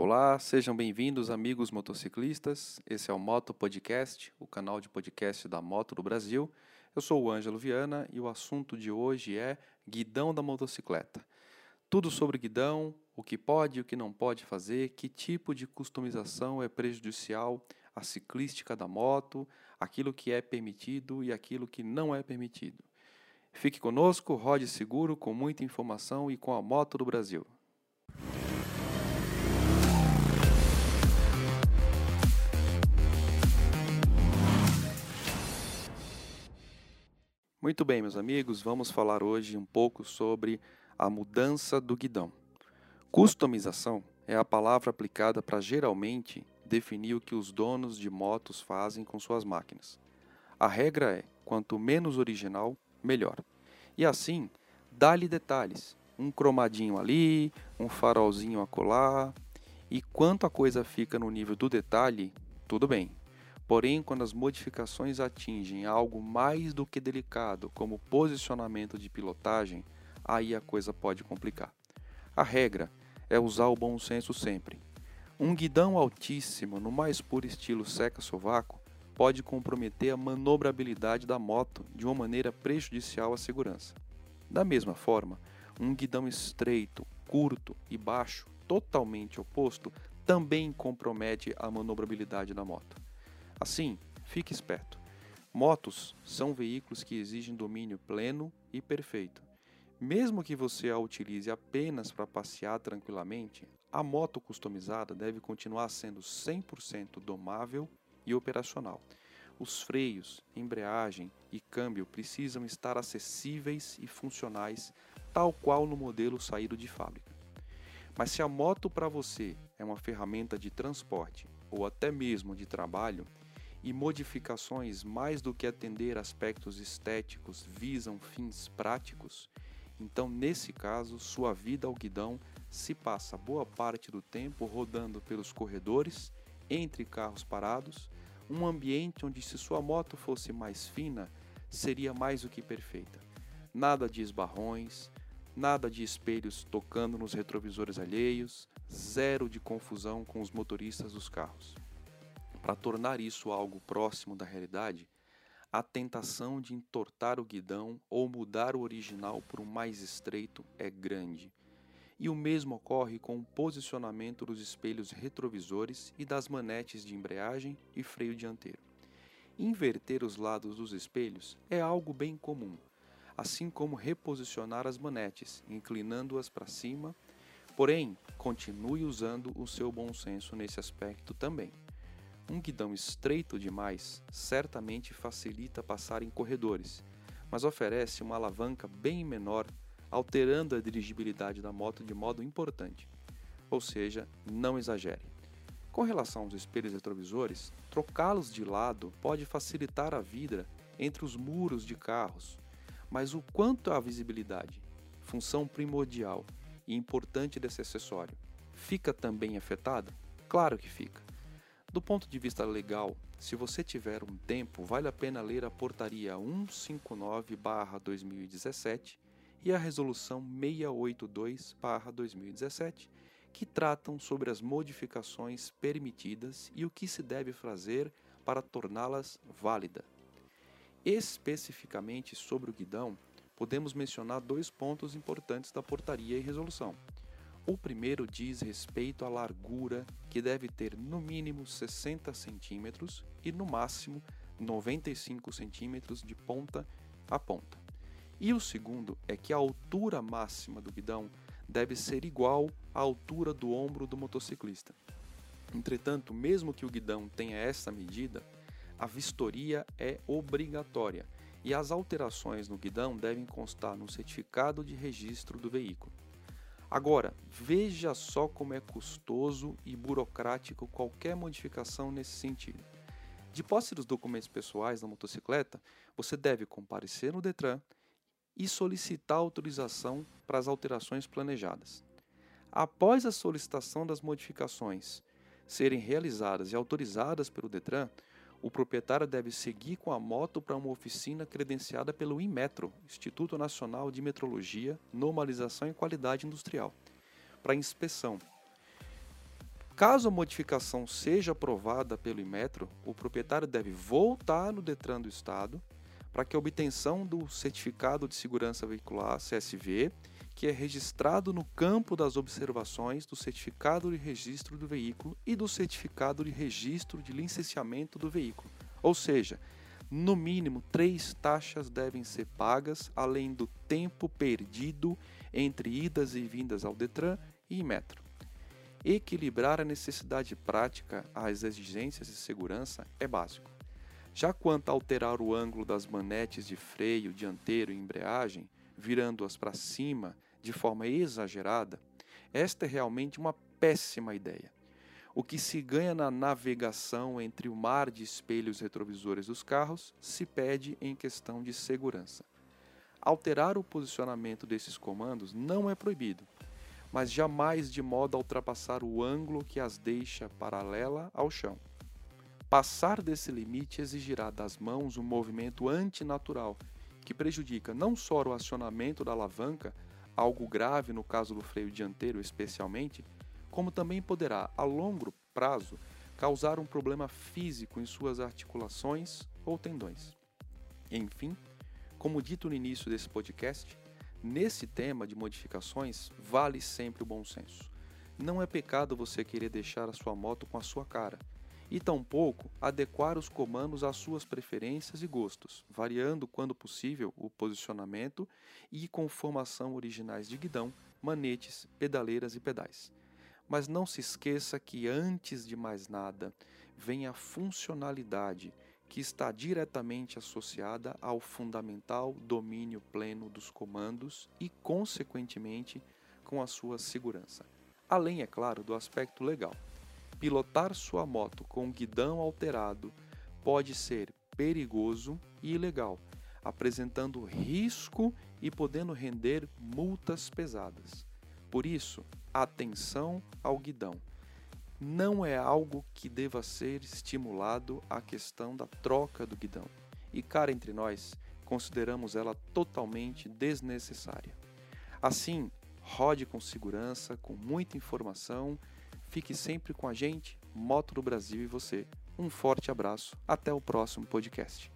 Olá, sejam bem-vindos, amigos motociclistas. Esse é o Moto Podcast, o canal de podcast da Moto do Brasil. Eu sou o Ângelo Viana e o assunto de hoje é guidão da motocicleta. Tudo sobre guidão, o que pode e o que não pode fazer, que tipo de customização é prejudicial à ciclística da moto, aquilo que é permitido e aquilo que não é permitido. Fique conosco, rode seguro, com muita informação e com a Moto do Brasil. Muito bem, meus amigos, vamos falar hoje um pouco sobre a mudança do guidão. Customização é a palavra aplicada para geralmente definir o que os donos de motos fazem com suas máquinas. A regra é: quanto menos original, melhor. E assim, dá-lhe detalhes, um cromadinho ali, um farolzinho acolá, e quanto a coisa fica no nível do detalhe, tudo bem. Porém, quando as modificações atingem algo mais do que delicado, como posicionamento de pilotagem, aí a coisa pode complicar. A regra é usar o bom senso sempre. Um guidão altíssimo, no mais puro estilo seca-sovaco, pode comprometer a manobrabilidade da moto de uma maneira prejudicial à segurança. Da mesma forma, um guidão estreito, curto e baixo, totalmente oposto, também compromete a manobrabilidade da moto. Assim, fique esperto. Motos são veículos que exigem domínio pleno e perfeito. Mesmo que você a utilize apenas para passear tranquilamente, a moto customizada deve continuar sendo 100% domável e operacional. Os freios, embreagem e câmbio precisam estar acessíveis e funcionais, tal qual no modelo saído de fábrica. Mas se a moto para você é uma ferramenta de transporte ou até mesmo de trabalho, e modificações mais do que atender aspectos estéticos visam fins práticos, então nesse caso sua vida ao guidão se passa boa parte do tempo rodando pelos corredores, entre carros parados, um ambiente onde se sua moto fosse mais fina, seria mais do que perfeita. Nada de esbarrões, nada de espelhos tocando nos retrovisores alheios, zero de confusão com os motoristas dos carros. Para tornar isso algo próximo da realidade, a tentação de entortar o guidão ou mudar o original por um mais estreito é grande. E o mesmo ocorre com o posicionamento dos espelhos retrovisores e das manetes de embreagem e freio dianteiro. Inverter os lados dos espelhos é algo bem comum, assim como reposicionar as manetes, inclinando-as para cima, porém, continue usando o seu bom senso nesse aspecto também. Um guidão estreito demais certamente facilita passar em corredores, mas oferece uma alavanca bem menor, alterando a dirigibilidade da moto de modo importante. Ou seja, não exagere. Com relação aos espelhos retrovisores, trocá-los de lado pode facilitar a vida entre os muros de carros, mas o quanto à visibilidade, função primordial e importante desse acessório, fica também afetada? Claro que fica. Do ponto de vista legal, se você tiver um tempo, vale a pena ler a Portaria 159-2017 e a Resolução 682-2017, que tratam sobre as modificações permitidas e o que se deve fazer para torná-las válida. Especificamente sobre o guidão, podemos mencionar dois pontos importantes da portaria e resolução. O primeiro diz respeito à largura, que deve ter no mínimo 60 centímetros e no máximo 95 centímetros de ponta a ponta. E o segundo é que a altura máxima do guidão deve ser igual à altura do ombro do motociclista. Entretanto, mesmo que o guidão tenha essa medida, a vistoria é obrigatória e as alterações no guidão devem constar no certificado de registro do veículo. Agora, veja só como é custoso e burocrático qualquer modificação nesse sentido. De posse dos documentos pessoais da motocicleta, você deve comparecer no Detran e solicitar autorização para as alterações planejadas. Após a solicitação das modificações serem realizadas e autorizadas pelo Detran, o proprietário deve seguir com a moto para uma oficina credenciada pelo INMETRO, Instituto Nacional de Metrologia, Normalização e Qualidade Industrial, para inspeção. Caso a modificação seja aprovada pelo Imetro, o proprietário deve voltar no Detran do Estado para que a obtenção do Certificado de Segurança Veicular, CSV, que é registrado no campo das observações do Certificado de Registro do Veículo e do Certificado de Registro de Licenciamento do Veículo. Ou seja, no mínimo três taxas devem ser pagas, além do tempo perdido entre idas e vindas ao Detran e Metro. Equilibrar a necessidade prática às exigências de segurança é básico. Já quanto a alterar o ângulo das manetes de freio dianteiro e embreagem, virando-as para cima de forma exagerada, esta é realmente uma péssima ideia. O que se ganha na navegação entre o mar de espelhos retrovisores dos carros se pede em questão de segurança. Alterar o posicionamento desses comandos não é proibido, mas jamais de modo a ultrapassar o ângulo que as deixa paralela ao chão. Passar desse limite exigirá das mãos um movimento antinatural que prejudica não só o acionamento da alavanca, algo grave no caso do freio dianteiro especialmente, como também poderá, a longo prazo, causar um problema físico em suas articulações ou tendões. Enfim, como dito no início desse podcast, nesse tema de modificações vale sempre o bom senso. Não é pecado você querer deixar a sua moto com a sua cara, e tampouco adequar os comandos às suas preferências e gostos, variando quando possível o posicionamento e conformação originais de guidão, manetes, pedaleiras e pedais. Mas não se esqueça que antes de mais nada vem a funcionalidade que está diretamente associada ao fundamental domínio pleno dos comandos e, consequentemente, com a sua segurança. Além, é claro, do aspecto legal. Pilotar sua moto com guidão alterado pode ser perigoso e ilegal, apresentando risco e podendo render multas pesadas. Por isso, atenção ao guidão. Não é algo que deva ser estimulado a questão da troca do guidão. E cá entre nós, consideramos ela totalmente desnecessária. Assim, rode com segurança, com muita informação Fique sempre com a gente, Moto do Brasil e você. Um forte abraço, até o próximo podcast.